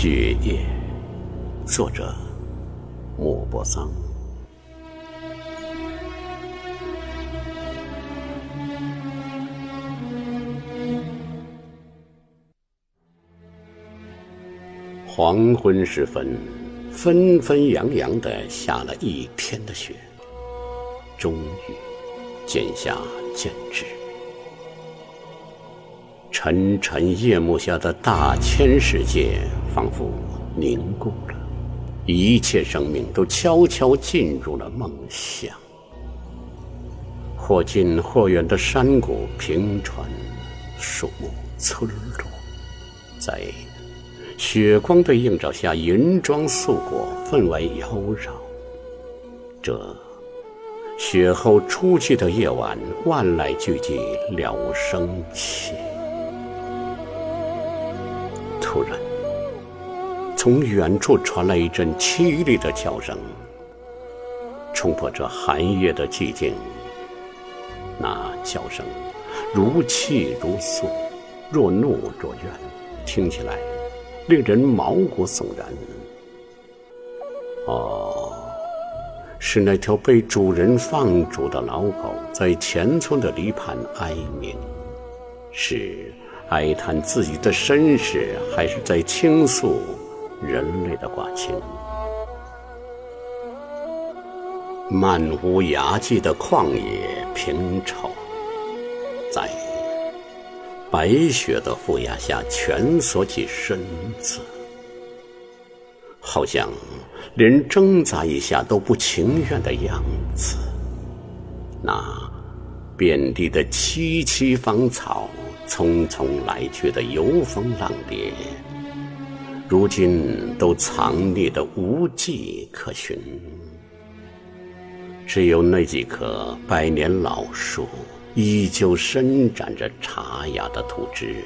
雪夜，作者莫泊桑。黄昏时分，纷纷扬扬的下了一天的雪，终于渐下渐止。沉沉夜幕下的大千世界，仿佛凝固了，一切生命都悄悄进入了梦乡。或近或远的山谷、平川、树木、村落，在雪光的映照下，银装素裹，分外妖娆。这雪后初霁的夜晚，万籁俱寂，了无生气。突然，从远处传来一阵凄厉的叫声，冲破这寒夜的寂静。那叫声如泣如诉，若怒若怨，听起来令人毛骨悚然。哦，是那条被主人放逐的老狗在前村的篱畔哀鸣，是。哀叹自己的身世，还是在倾诉人类的寡情？漫无涯际的旷野平畴，在白雪的覆压下蜷缩起身子，好像连挣扎一下都不情愿的样子。那遍地的萋萋芳草。匆匆来去的游风浪蝶，如今都藏匿的无迹可寻。只有那几棵百年老树，依旧伸展着茶芽的土枝，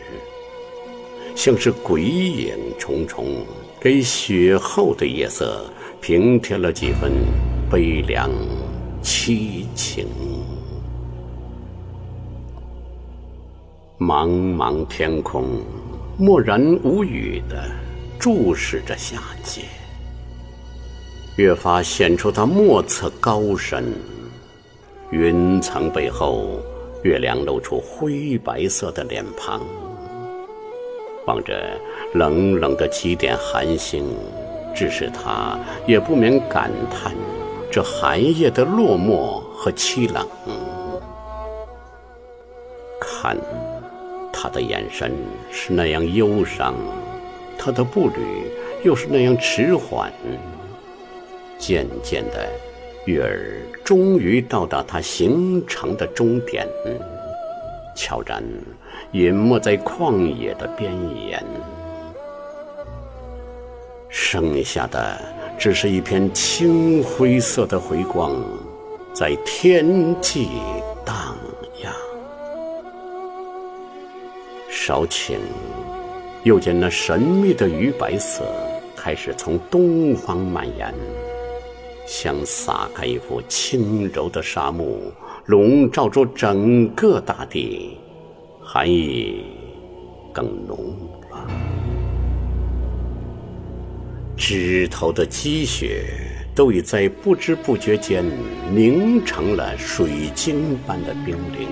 像是鬼影重重，给雪后的夜色平添了几分悲凉凄情。茫茫天空，默然无语的注视着夏界，越发显出它莫测高深。云层背后，月亮露出灰白色的脸庞，望着冷冷的几点寒星，致使他也不免感叹这寒夜的落寞和凄冷。看。他的眼神是那样忧伤，他的步履又是那样迟缓。渐渐的，月儿终于到达他行程的终点，悄然隐没在旷野的边沿，剩下的只是一片青灰色的回光，在天际稍顷，又见那神秘的鱼白色开始从东方蔓延，像撒开一幅轻柔的纱幕，笼罩住整个大地，寒意更浓了。枝头的积雪都已在不知不觉间凝成了水晶般的冰凌。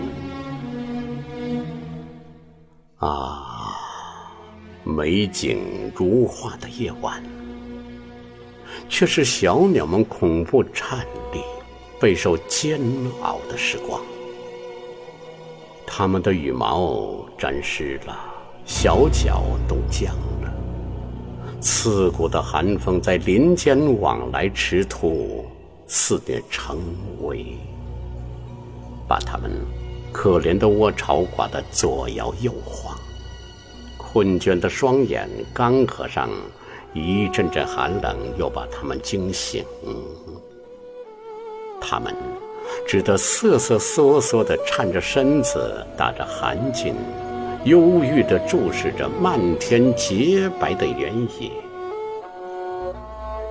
啊，美景如画的夜晚，却是小鸟们恐怖颤栗、备受煎熬的时光。它们的羽毛沾湿了，小脚都僵了。刺骨的寒风在林间往来驰突，肆虐成威，把它们。可怜的窝巢刮得左摇右晃，困倦的双眼刚合上，一阵阵寒冷又把他们惊醒。他们只得瑟瑟缩缩地颤着身子，打着寒噤，忧郁地注视着漫天洁白的原野，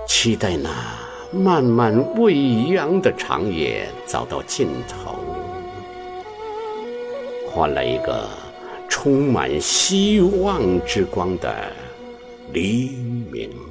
期待那漫漫未央的长夜早到尽头。换了一个充满希望之光的黎。明。